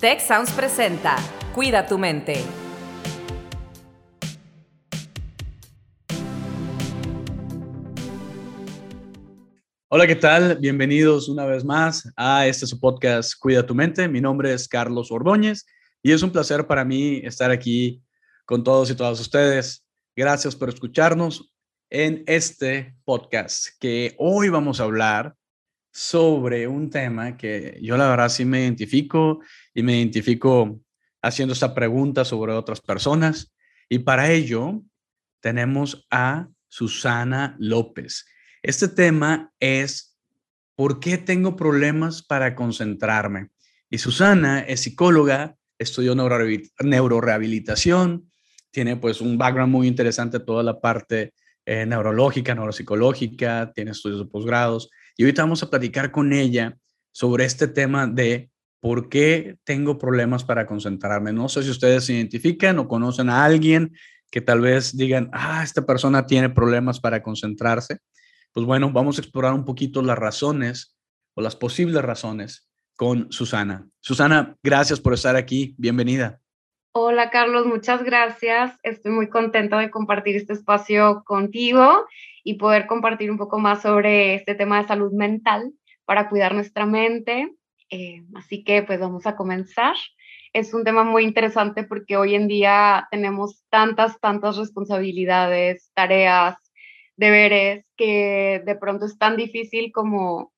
Tech Sounds presenta Cuida tu mente. Hola, ¿qué tal? Bienvenidos una vez más a este su podcast Cuida tu mente. Mi nombre es Carlos Ordóñez y es un placer para mí estar aquí con todos y todas ustedes. Gracias por escucharnos en este podcast que hoy vamos a hablar sobre un tema que yo la verdad sí me identifico y me identifico haciendo esta pregunta sobre otras personas. Y para ello tenemos a Susana López. Este tema es ¿por qué tengo problemas para concentrarme? Y Susana es psicóloga, estudió neurorehabilitación, tiene pues un background muy interesante, toda la parte eh, neurológica, neuropsicológica, tiene estudios de posgrados. Y ahorita vamos a platicar con ella sobre este tema de por qué tengo problemas para concentrarme. No sé si ustedes se identifican o conocen a alguien que tal vez digan, ah, esta persona tiene problemas para concentrarse. Pues bueno, vamos a explorar un poquito las razones o las posibles razones con Susana. Susana, gracias por estar aquí. Bienvenida. Hola Carlos, muchas gracias. Estoy muy contenta de compartir este espacio contigo y poder compartir un poco más sobre este tema de salud mental para cuidar nuestra mente. Eh, así que pues vamos a comenzar. Es un tema muy interesante porque hoy en día tenemos tantas, tantas responsabilidades, tareas, deberes que de pronto es tan difícil como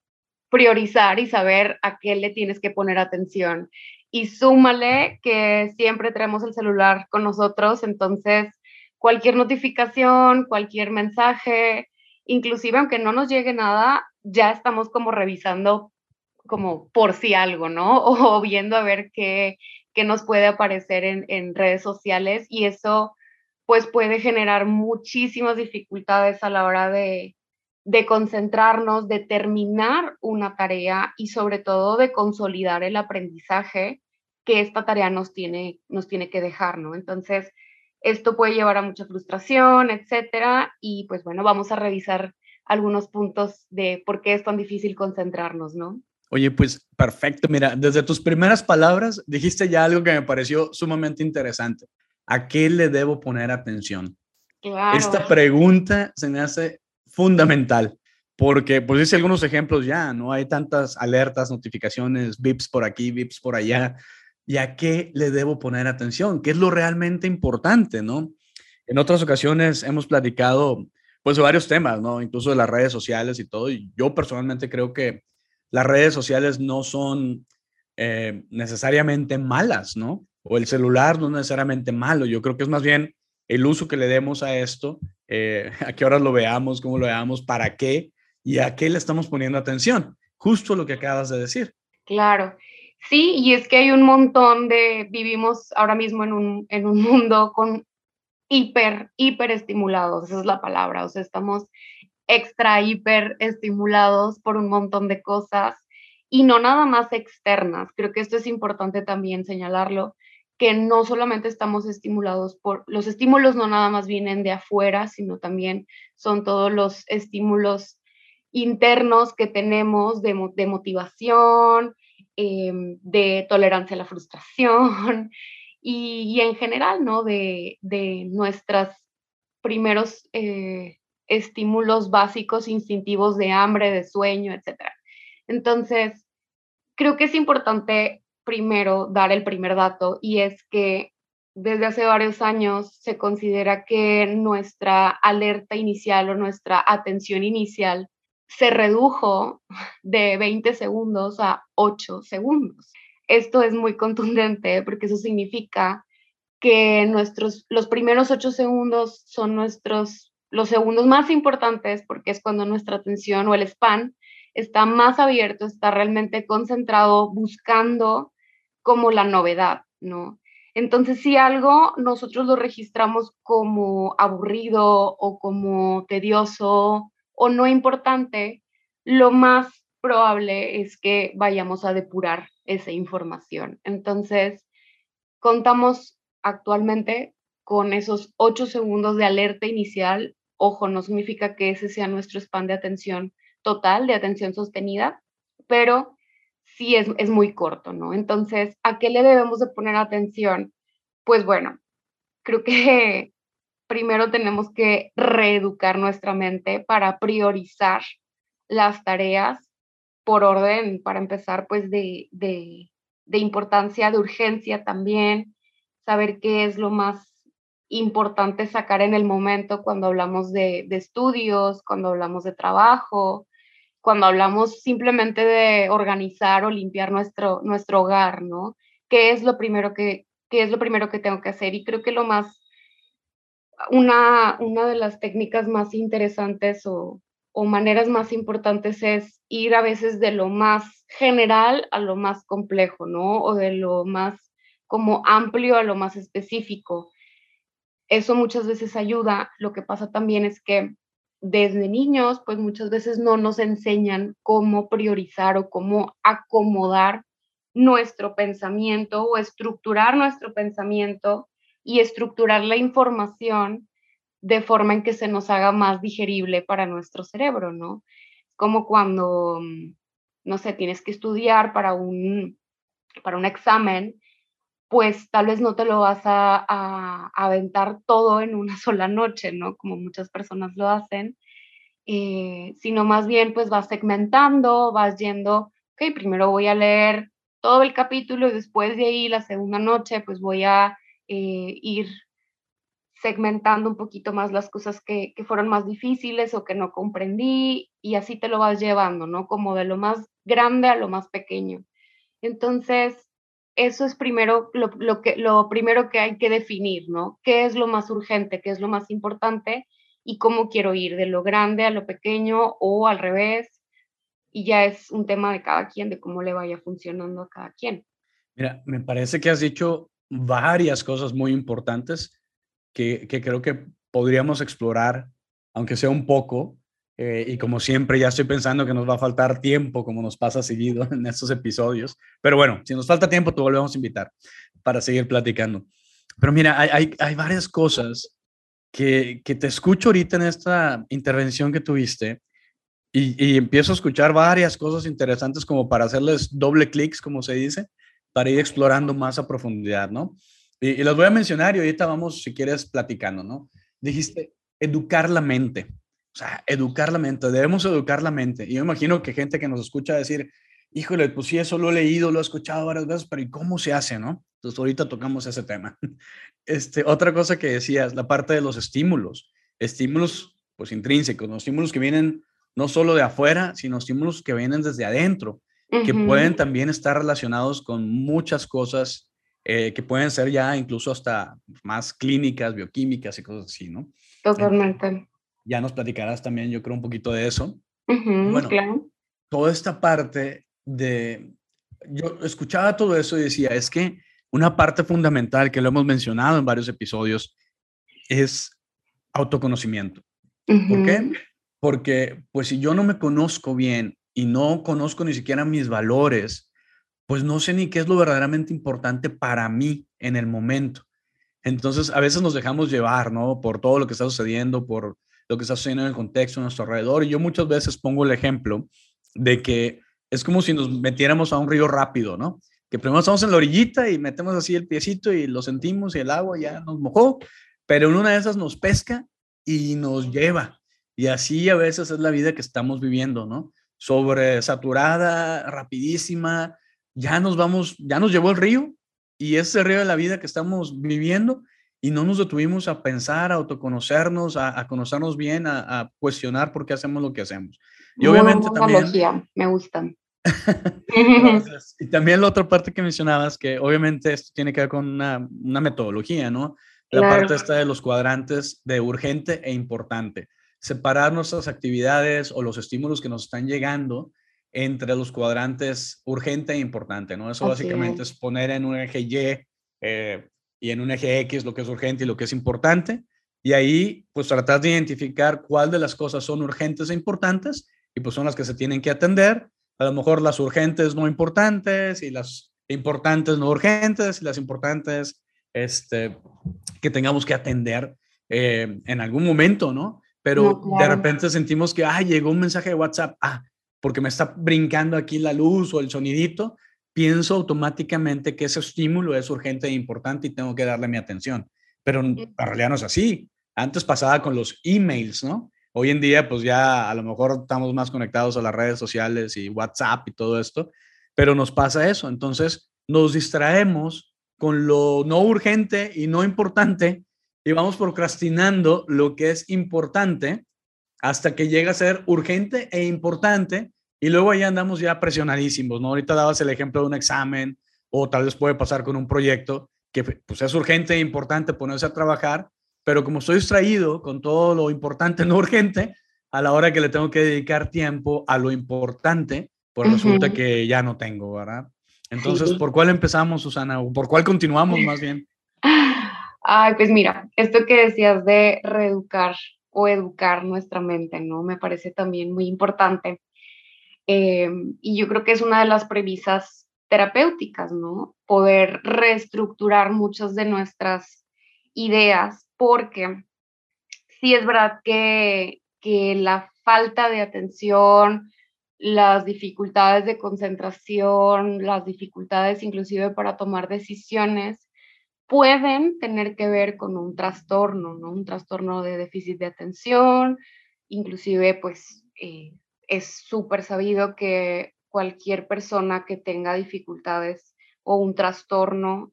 priorizar y saber a qué le tienes que poner atención. Y súmale que siempre tenemos el celular con nosotros, entonces cualquier notificación, cualquier mensaje, inclusive aunque no nos llegue nada, ya estamos como revisando como por si algo, ¿no? O viendo a ver qué, qué nos puede aparecer en, en redes sociales y eso pues puede generar muchísimas dificultades a la hora de, de concentrarnos, de terminar una tarea y sobre todo de consolidar el aprendizaje que esta tarea nos tiene, nos tiene que dejar, ¿no? Entonces, esto puede llevar a mucha frustración, etcétera, y pues bueno, vamos a revisar algunos puntos de por qué es tan difícil concentrarnos, ¿no? Oye, pues perfecto. Mira, desde tus primeras palabras dijiste ya algo que me pareció sumamente interesante. ¿A qué le debo poner atención? Esta pregunta se me hace fundamental porque, pues hice algunos ejemplos ya, ¿no? Hay tantas alertas, notificaciones, VIPs por aquí, VIPs por allá. ¿Y a qué le debo poner atención? ¿Qué es lo realmente importante, no? En otras ocasiones hemos platicado, pues, de varios temas, ¿no? Incluso de las redes sociales y todo. Y yo personalmente creo que las redes sociales no son eh, necesariamente malas, ¿no? o el celular no es necesariamente malo. Yo creo que es más bien el uso que le demos a esto, eh, a qué horas lo veamos, cómo lo veamos, para qué y a qué le estamos poniendo atención. Justo lo que acabas de decir. Claro. Sí, y es que hay un montón de, vivimos ahora mismo en un, en un mundo con hiper, hiper estimulados, esa es la palabra, o sea, estamos extra, hiper estimulados por un montón de cosas y no nada más externas. Creo que esto es importante también señalarlo que no solamente estamos estimulados por, los estímulos no nada más vienen de afuera, sino también son todos los estímulos internos que tenemos de, motivación, em, de tolerancia a la frustración y, en general, ¿no? De, de nuestros primeros eh, estímulos básicos instintivos de hambre, de sueño, etc. Entonces, creo que es importante primero dar el primer dato y es que desde hace varios años se considera que nuestra alerta inicial o nuestra atención inicial se redujo de 20 segundos a 8 segundos. Esto es muy contundente porque eso significa que nuestros, los primeros 8 segundos son nuestros, los segundos más importantes porque es cuando nuestra atención o el span está más abierto, está realmente concentrado buscando como la novedad, ¿no? Entonces, si algo nosotros lo registramos como aburrido o como tedioso o no importante, lo más probable es que vayamos a depurar esa información. Entonces, contamos actualmente con esos ocho segundos de alerta inicial. Ojo, no significa que ese sea nuestro span de atención total, de atención sostenida, pero sí es, es muy corto, ¿no? Entonces, ¿a qué le debemos de poner atención? Pues bueno, creo que primero tenemos que reeducar nuestra mente para priorizar las tareas por orden, para empezar, pues de, de, de importancia, de urgencia también, saber qué es lo más importante sacar en el momento cuando hablamos de, de, estudios, cuando hablamos de trabajo, cuando hablamos simplemente de organizar o limpiar nuestro, nuestro hogar, ¿no? ¿Qué es lo primero que, qué es lo primero que tengo que hacer? Y creo que lo más, una, una de las técnicas más interesantes o, o maneras más importantes es ir a veces de lo más general a lo más complejo, ¿no? O de lo más como amplio a lo más específico. Eso muchas veces ayuda. Lo que pasa también es que desde niños, pues muchas veces no nos enseñan cómo priorizar o cómo acomodar nuestro pensamiento o estructurar nuestro pensamiento y estructurar la información de forma en que se nos haga más digerible para nuestro cerebro, ¿no? Como cuando, mm, no sé, tienes que estudiar para un, para un examen, pues tal vez no te lo vas a, aventar todo en una sola noche, ¿no? Como muchas personas lo hacen, eh, sino más bien pues vas segmentando, vas yendo, ok, primero voy a leer todo el capítulo y después de ahí la segunda noche pues voy a eh, ir segmentando un poquito más las cosas que, que, fueron más difíciles o que no comprendí y así te lo vas llevando, ¿no? Como de lo más grande a lo más pequeño. Entonces, eso es primero lo, lo, que, lo primero que hay que definir, ¿no? ¿Qué es lo más urgente? ¿Qué es lo más importante? Y cómo quiero ir, de lo grande a lo pequeño o al revés. Y ya es un tema de cada quien, de cómo le vaya funcionando a cada quien. Mira, me parece que has dicho varias cosas muy importantes que, creo que podríamos explorar, aunque sea un poco. Eh, y como siempre, ya estoy pensando que nos va a faltar tiempo, como nos pasa seguido en estos episodios. Pero bueno, si nos falta tiempo, te volvemos a invitar para seguir platicando. Pero mira, hay, hay, varias cosas que, que, te escucho ahorita en esta intervención que tuviste y, y, empiezo a escuchar varias cosas interesantes como para hacerles doble clics, como se dice, para ir explorando más a profundidad, ¿no? Y, y, voy a mencionar y ahorita vamos, si quieres, platicando, ¿no? Dijiste, educar la mente. O sea, educar la mente, debemos educar la mente. Y yo imagino que gente que nos escucha decir, híjole, pues sí, eso lo he leído, lo he escuchado varias veces, pero ¿y cómo se hace, no? Entonces ahorita tocamos ese tema. Este, otra cosa que decías, la parte de los estímulos. Estímulos, pues intrínsecos, ¿no? estímulos que vienen no solo de afuera, sino estímulos que vienen desde adentro, que pueden también estar relacionados con muchas cosas eh, que pueden ser ya incluso hasta más clínicas, bioquímicas y cosas así, ¿no? Totalmente. Ya nos platicarás también, yo creo, un poquito de eso. bueno, claro. toda esta parte de, yo escuchaba todo eso y decía, es que una parte fundamental que lo hemos mencionado en varios episodios es autoconocimiento. ¿Por qué? Porque pues si yo no me conozco bien y no conozco ni siquiera mis valores, pues no sé ni qué es lo verdaderamente importante para mí en el momento. Entonces, a veces nos dejamos llevar, ¿no? Por todo lo que está sucediendo, por lo que está sucediendo en el contexto a nuestro alrededor. Y yo muchas veces pongo el ejemplo de que es como si nos metiéramos a un río rápido, ¿no? Que primero estamos en la orillita y metemos así el piecito y lo sentimos y el agua ya nos mojó, pero en una de esas nos pesca y nos lleva. Y así a veces es la vida que estamos viviendo, ¿no? Sobresaturada, rapidísima, ya nos vamos, ya nos llevó el río y ese río de la vida que estamos viviendo y no nos detuvimos a pensar, a autoconocernos, a, conocernos bien, a, cuestionar por qué hacemos lo que hacemos. Y obviamente también... Me gustan. y también la otra parte que mencionabas, que obviamente esto tiene que ver con una, una metodología, ¿no? La parte esta de los cuadrantes de urgente e importante. Separar nuestras actividades o los estímulos que nos están llegando entre los cuadrantes urgente e importante, ¿no? Eso básicamente es. poner en un eje Y eh, y en un eje X lo que es urgente y lo que es importante, y ahí pues tratar de identificar cuál de las cosas son urgentes e importantes, y pues son las que se tienen que atender, a lo mejor las urgentes no importantes y las importantes no urgentes y las importantes este, que tengamos que atender eh, en algún momento, ¿no? Pero de repente sentimos que, ah, llegó un mensaje de WhatsApp, ah, porque me está brincando aquí la luz o el sonidito, pienso automáticamente que ese estímulo es urgente e importante y tengo que darle mi atención. Pero en realidad no es así. Antes pasaba con los emails, ¿no? Hoy en día, pues ya a lo mejor estamos más conectados a las redes sociales y WhatsApp y todo esto, pero nos pasa eso. Entonces, nos distraemos con lo no urgente y no importante y vamos procrastinando lo que es importante hasta que llega a ser urgente e importante y luego ahí andamos ya presionadísimos, ¿no? Ahorita dabas el ejemplo de un examen o tal vez puede pasar con un proyecto que pues es urgente e importante ponerse a trabajar, pero como estoy distraído con todo lo importante no urgente, a la hora que le tengo que dedicar tiempo a lo importante, pues resulta que ya no tengo, ¿verdad? Entonces, ¿por cuál empezamos, Susana? ¿O por cuál continuamos más bien? Ay, pues mira, esto que decías de reeducar o educar nuestra mente, ¿no? Me parece también muy importante. Em, y yo creo que es una de las premisas terapéuticas, ¿no? Poder reestructurar muchas de nuestras ideas, porque sí es verdad que, que la falta de atención, las dificultades de concentración, las dificultades inclusive para tomar decisiones, pueden tener que ver con un trastorno, ¿no? Un trastorno de déficit de atención, inclusive pues eh, es súper sabido que cualquier persona que tenga dificultades o un trastorno,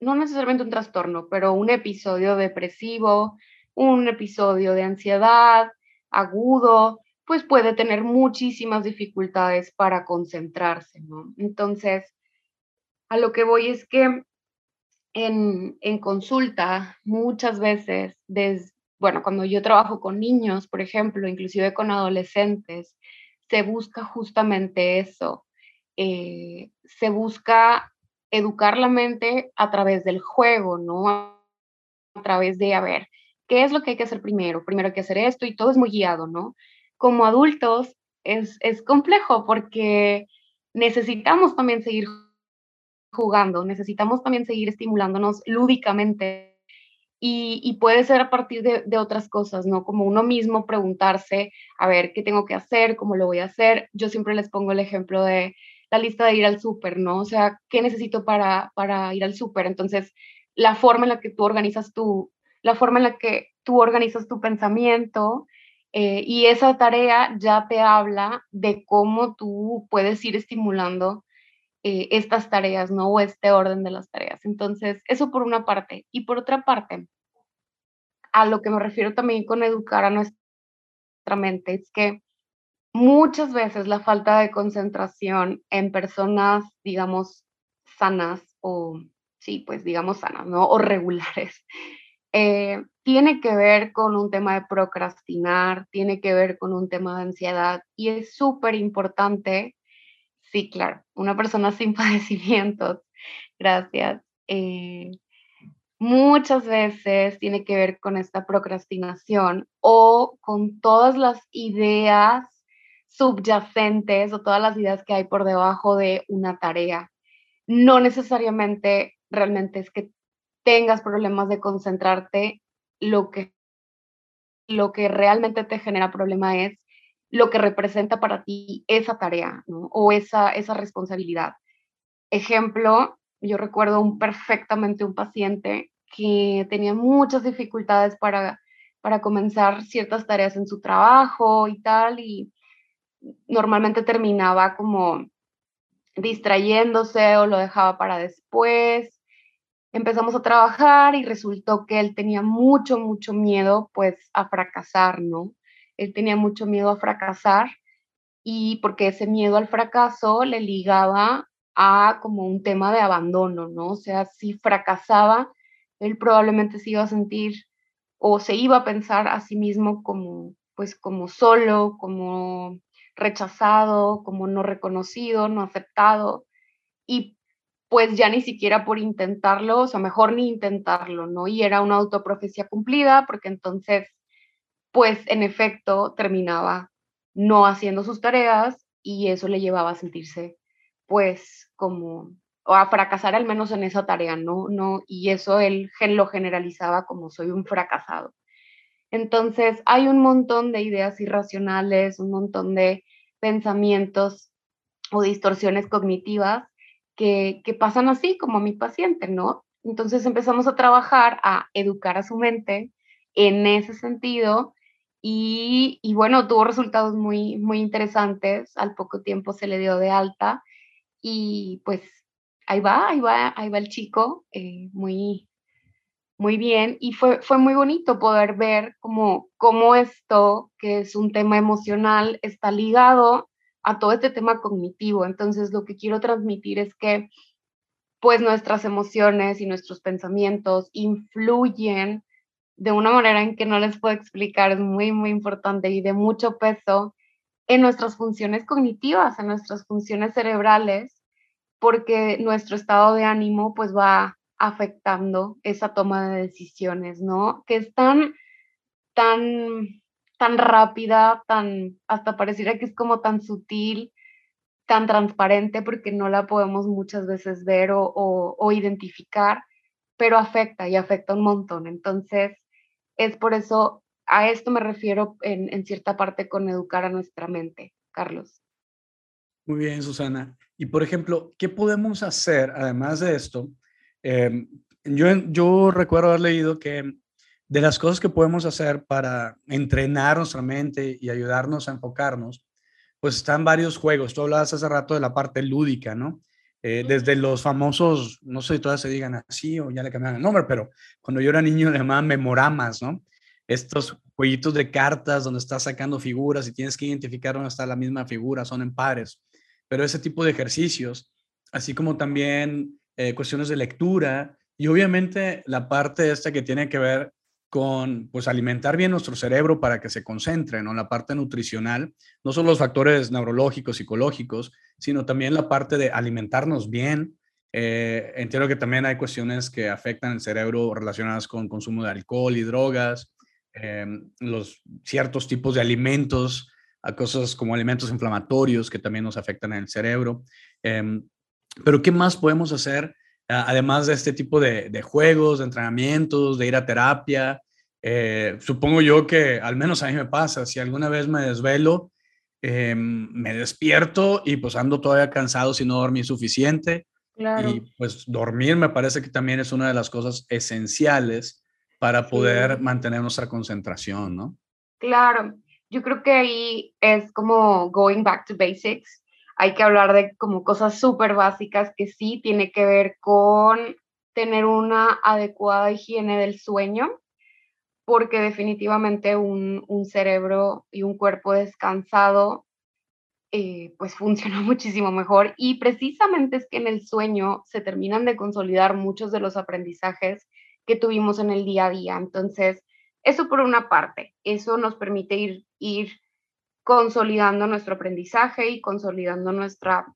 no necesariamente un trastorno, pero un episodio depresivo, un episodio de ansiedad agudo, pues puede tener muchísimas dificultades para concentrarse, ¿no? Entonces, a lo que voy es que en, en consulta muchas veces, bueno, cuando yo trabajo con niños, por ejemplo, inclusive con adolescentes, se busca justamente eso. Eh, se busca educar la mente a través del juego, ¿no? A través de, a ver, ¿qué es lo que hay que hacer primero? Primero hay que hacer esto y todo es muy guiado, ¿no? Como adultos es, es complejo porque necesitamos también seguir jugando, necesitamos también seguir estimulándonos lúdicamente y, puede ser a partir de, otras cosas, ¿no? Como uno mismo preguntarse, a ver, ¿qué tengo que hacer? ¿Cómo lo voy a hacer? Yo siempre les pongo el ejemplo de la lista de ir al súper, ¿no? O sea, ¿qué necesito para, para ir al súper? Entonces, la forma en la que tú organizas tu, la forma en la que tú organizas tu pensamiento eh, y esa tarea ya te habla de cómo tú puedes ir estimulando eh, estas tareas, ¿no? O este orden de las tareas. Entonces, eso por una parte. Y por otra parte, a lo que me refiero también con educar a nuestra mente, es que muchas veces la falta de concentración en personas, digamos, sanas o, sí, pues digamos sanas, ¿no? O regulares, eh, tiene que ver con un tema de procrastinar, tiene que ver con un tema de ansiedad y es súper importante Sí, claro, una persona sin padecimientos, gracias. Eh, muchas veces tiene que ver con esta procrastinación o con todas las ideas subyacentes o todas las ideas que hay por debajo de una tarea. No necesariamente realmente es que tengas problemas de concentrarte, lo que, lo que realmente te genera problema es lo que representa para ti esa tarea o esa, esa responsabilidad. Ejemplo, yo recuerdo un, perfectamente un paciente que tenía muchas dificultades para, para comenzar ciertas tareas en su trabajo y tal, y normalmente terminaba como distrayéndose o lo dejaba para después. Empezamos a trabajar y resultó que él tenía mucho, mucho miedo pues a fracasar, ¿no? Él tenía mucho miedo a fracasar y porque ese miedo al fracaso le ligaba a como un tema de abandono, ¿no? O sea, si fracasaba, él probablemente se iba a sentir o se iba a pensar a sí mismo como, pues, como solo, como rechazado, como no reconocido, no aceptado, y pues ya ni siquiera por intentarlo, o sea, mejor ni intentarlo, ¿no? Y era una autoprofecía cumplida, porque entonces pues en efecto terminaba no haciendo sus tareas y eso le llevaba a sentirse pues como o a fracasar al menos en esa tarea, ¿no? no y eso él lo generalizaba como soy un fracasado. Entonces, hay un montón de ideas irracionales, un montón de pensamientos o distorsiones cognitivas que, que pasan así como mi paciente, ¿no? Entonces empezamos a trabajar, a educar a su mente en ese sentido y, y, bueno, tuvo resultados muy, muy interesantes. Al poco tiempo se le dio de alta y pues ahí va, ahí va, ahí va el chico, eh, muy, muy bien. Y fue, fue muy bonito poder ver cómo, cómo esto, que es un tema emocional, está ligado a todo este tema cognitivo. Entonces, lo que quiero transmitir es que pues nuestras emociones y nuestros pensamientos influyen de una manera en que no les puedo explicar, es muy, muy importante y de mucho peso en nuestras funciones cognitivas, en nuestras funciones cerebrales, porque nuestro estado de ánimo pues va afectando esa toma de decisiones, ¿no? Que es tan, tan, tan rápida, tan, hasta pareciera que es como tan sutil, tan transparente porque no la podemos muchas veces ver o, identificar, pero afecta y afecta un montón. Entonces, es por eso, a esto me refiero en, cierta parte con educar a nuestra mente, Carlos. Muy bien, Susana. Y por ejemplo, ¿qué podemos hacer además de esto? Em, yo, yo recuerdo haber leído que de las cosas que podemos hacer para entrenar nuestra mente y ayudarnos a enfocarnos, pues están varios juegos. Tú hablabas hace rato de la parte lúdica, ¿no? Eh, desde los famosos, no sé si todas se digan así o ya le cambiaron el nombre, pero cuando yo era niño le llamaban memoramas, ¿no? Estos jueguitos de cartas donde estás sacando figuras y tienes que identificar dónde está la misma figura, son en pares. Pero ese tipo de ejercicios, así como también eh, cuestiones de lectura y obviamente la parte esta que tiene que ver con pues alimentar bien nuestro cerebro para que se concentre, ¿no? La parte nutricional, no solo los factores neurológicos, psicológicos, sino también la parte de alimentarnos bien. Eh, entiendo que también hay cuestiones que afectan el cerebro relacionadas con consumo de alcohol y drogas, em, los ciertos tipos de alimentos, a cosas como alimentos inflamatorios que también nos afectan en el cerebro. Em, pero ¿qué más podemos hacer? Además de este tipo de, juegos, de entrenamientos, de ir a terapia, eh, supongo yo que al menos a mí me pasa, si alguna vez me desvelo, em, me despierto y pues ando todavía cansado si no dormí suficiente. Y pues dormir me parece que también es una de las cosas esenciales para poder mantener nuestra concentración, ¿no? Claro, yo creo que ahí es como going back to basics hay que hablar de como cosas súper básicas que sí tiene que ver con tener una adecuada higiene del sueño, porque definitivamente un, cerebro y un cuerpo descansado eh, pues funciona muchísimo mejor y precisamente es que en el sueño se terminan de consolidar muchos de los aprendizajes que tuvimos en el día a día. Entonces, eso por una parte, eso nos permite ir, ir consolidando nuestro aprendizaje y consolidando nuestra,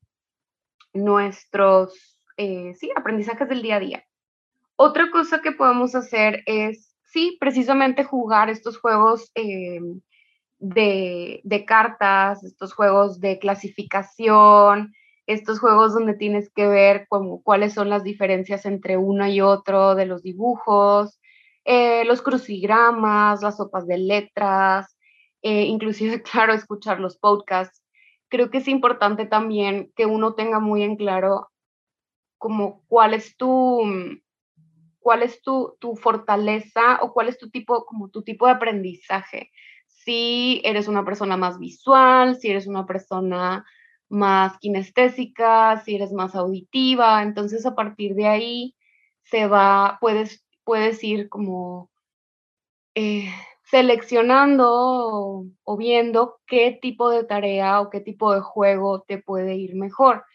nuestros eh, sí, aprendizajes del día a día. Otra cosa que podemos hacer es, sí, precisamente jugar estos juegos de, de, cartas, estos juegos de clasificación, estos juegos donde tienes que ver como, cuáles son las diferencias entre uno y otro de los dibujos, eh, los crucigramas, las sopas de letras, eh, inclusive, claro, escuchar los podcasts. Creo que es importante también que uno tenga muy en claro como cuál es tu, cuál es tu, tu fortaleza o cuál es tu tipo, como tu tipo de aprendizaje. Si eres una persona más visual, si eres una persona más kinestésica, si eres más auditiva, entonces a partir de ahí se va, puedes, puedes ir como eh, seleccionando o, viendo qué tipo de tarea o qué tipo de juego te puede ir mejor.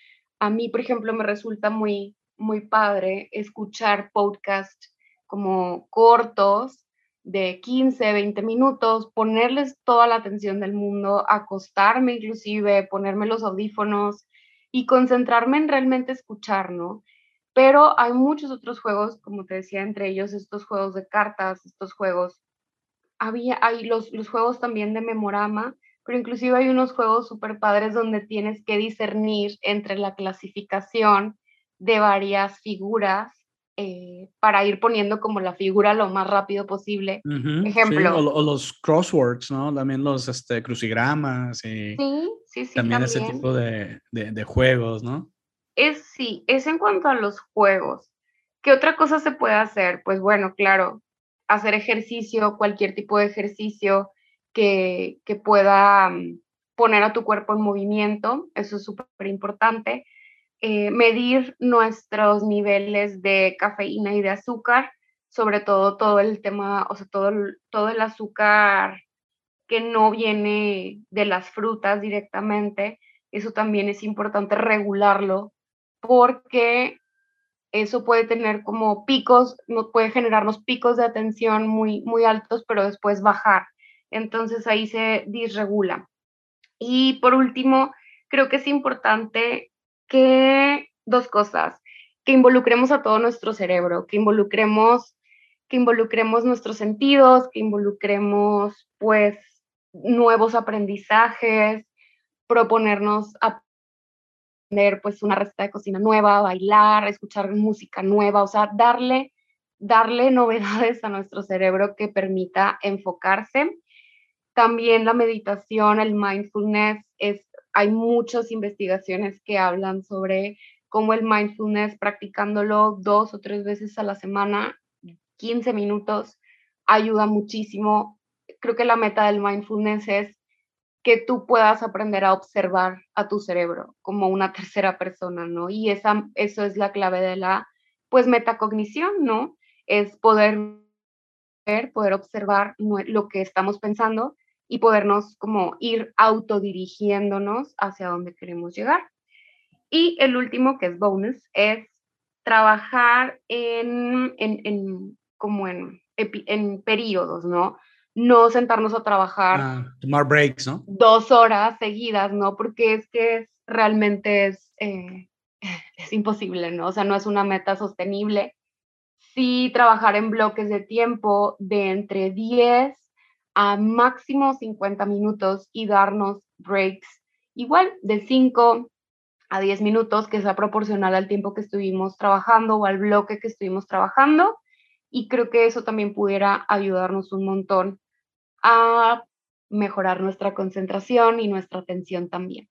A mí, por ejemplo, me resulta muy, muy padre escuchar podcasts como cortos de 15, 20 minutos, ponerles toda la atención del mundo, acostarme inclusive, ponerme los audífonos y concentrarme en realmente escuchar, ¿no? Pero hay muchos otros juegos, como te decía, entre ellos estos juegos de cartas, estos juegos había, hay los, los juegos también de memorama, pero inclusive hay unos juegos súper padres donde tienes que discernir entre la clasificación de varias figuras eh, para ir poniendo como la figura lo más rápido posible. Ejemplo. o, los crosswords, ¿no? También los este, crucigramas. Sí, sí, sí. También, ese tipo de, de, juegos, ¿no? Es sí, es en cuanto a los juegos. ¿Qué otra cosa se puede hacer? Pues bueno, claro, hacer ejercicio, cualquier tipo de ejercicio que, que pueda mm, poner a tu cuerpo en movimiento, eso es súper importante. Eh, medir nuestros niveles de cafeína y de azúcar, sobre todo todo el tema, o sea, todo todo el azúcar que no viene de las frutas directamente, eso también es importante regularlo porque eso puede tener como picos, puede generarnos picos de atención muy, muy altos, pero después bajar. Entonces ahí se disregula. Y por último, creo que es importante que dos cosas, que involucremos a todo nuestro cerebro, que involucremos que involucremos nuestros sentidos, que involucremos pues nuevos aprendizajes, proponernos aprender pues una receta de cocina nueva, bailar, escuchar música nueva, o sea, darle darle novedades a nuestro cerebro que permita enfocarse. También la meditación, el mindfulness, es, hay muchas investigaciones que hablan sobre cómo el mindfulness, practicándolo dos o tres veces a la semana, 15 minutos, ayuda muchísimo creo que la meta del mindfulness es que tú puedas aprender a observar a tu cerebro como una tercera persona, ¿no? Y esa, eso es la clave de la, pues, metacognición, ¿no? Es poder ver, poder observar lo que estamos pensando y podernos como ir autodirigiéndonos hacia donde queremos llegar. Y el último, que es bonus, es trabajar en, en, en como en, en periodos, ¿no? No sentarnos a trabajar. Ah, tomar breaks, ¿no? Dos horas seguidas, ¿no? Porque es que realmente es, eh, es imposible, ¿no? O sea, no es una meta sostenible. Sí trabajar en bloques de tiempo de entre 10 a máximo 50 minutos y darnos breaks igual de 5 a 10 minutos, que sea proporcional al tiempo que estuvimos trabajando o al bloque que estuvimos trabajando. Y creo que eso también pudiera ayudarnos un montón a mejorar nuestra concentración y nuestra atención también.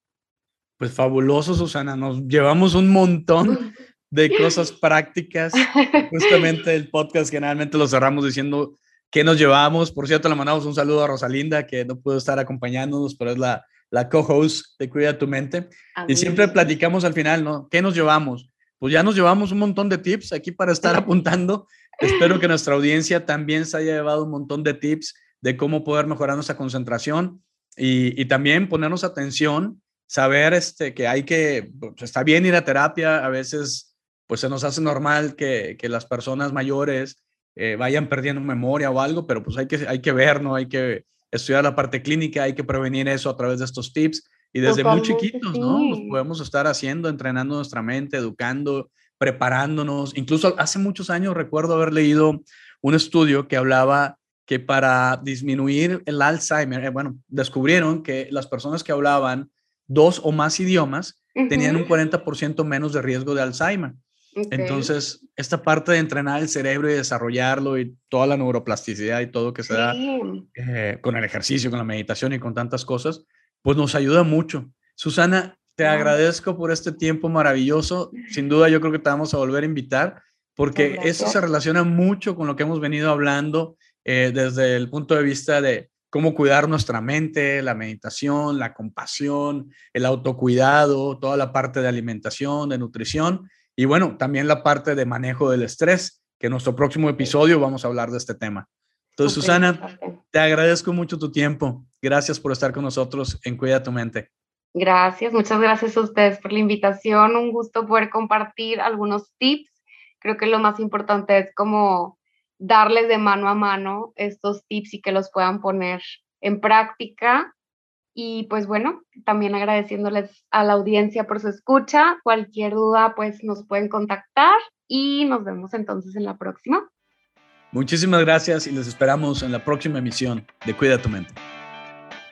Pues fabuloso, Susana. Nos llevamos un montón de cosas prácticas. Justamente el podcast generalmente lo cerramos diciendo qué nos llevamos. Por cierto, le mandamos un saludo a Rosalinda, que no pudo estar acompañándonos, pero es la, la co-host de Cuida tu Mente. y siempre platicamos al final, ¿no? ¿Qué nos llevamos? Pues ya nos llevamos un montón de tips aquí para estar apuntando. Espero que nuestra audiencia también se haya llevado un montón de tips de cómo poder mejorar nuestra concentración y, también ponernos atención, saber este, que hay que, pues está bien ir a terapia, a veces pues se nos hace normal que, que las personas mayores eh, vayan perdiendo memoria o algo, pero pues hay que, hay que ver, ¿no? Hay que estudiar la parte clínica, hay que prevenir eso a través de estos tips y desde muy chiquitos, ¿no? Nos podemos estar haciendo, entrenando nuestra mente, educando, preparándonos. Incluso hace muchos años recuerdo haber leído un estudio que hablaba que para disminuir el Alzheimer, eh, bueno, descubrieron que las personas que hablaban dos o más idiomas tenían un 40% menos de riesgo de Alzheimer. Entonces, esta parte de entrenar el cerebro y desarrollarlo y toda la neuroplasticidad y todo que se da eh, con el ejercicio, con la meditación y con tantas cosas, pues nos ayuda mucho. Susana, te agradezco por este tiempo maravilloso. Sin duda, yo creo que te vamos a volver a invitar porque eso se relaciona mucho con lo que hemos venido hablando eh, desde el punto de vista de cómo cuidar nuestra mente, la meditación, la compasión, el autocuidado, toda la parte de alimentación, de nutrición y bueno, también la parte de manejo del estrés, que en nuestro próximo episodio vamos a hablar de este tema. Entonces, Susana, te agradezco mucho tu tiempo. Gracias por estar con nosotros en Cuida tu Mente. Gracias, muchas gracias a ustedes por la invitación. Un gusto poder compartir algunos tips. Creo que lo más importante es como darles de mano a mano estos tips y que los puedan poner en práctica. Y pues bueno, también agradeciéndoles a la audiencia por su escucha. Cualquier duda, pues nos pueden contactar y nos vemos entonces en la próxima. Muchísimas gracias y les esperamos en la próxima emisión de Cuida tu mente.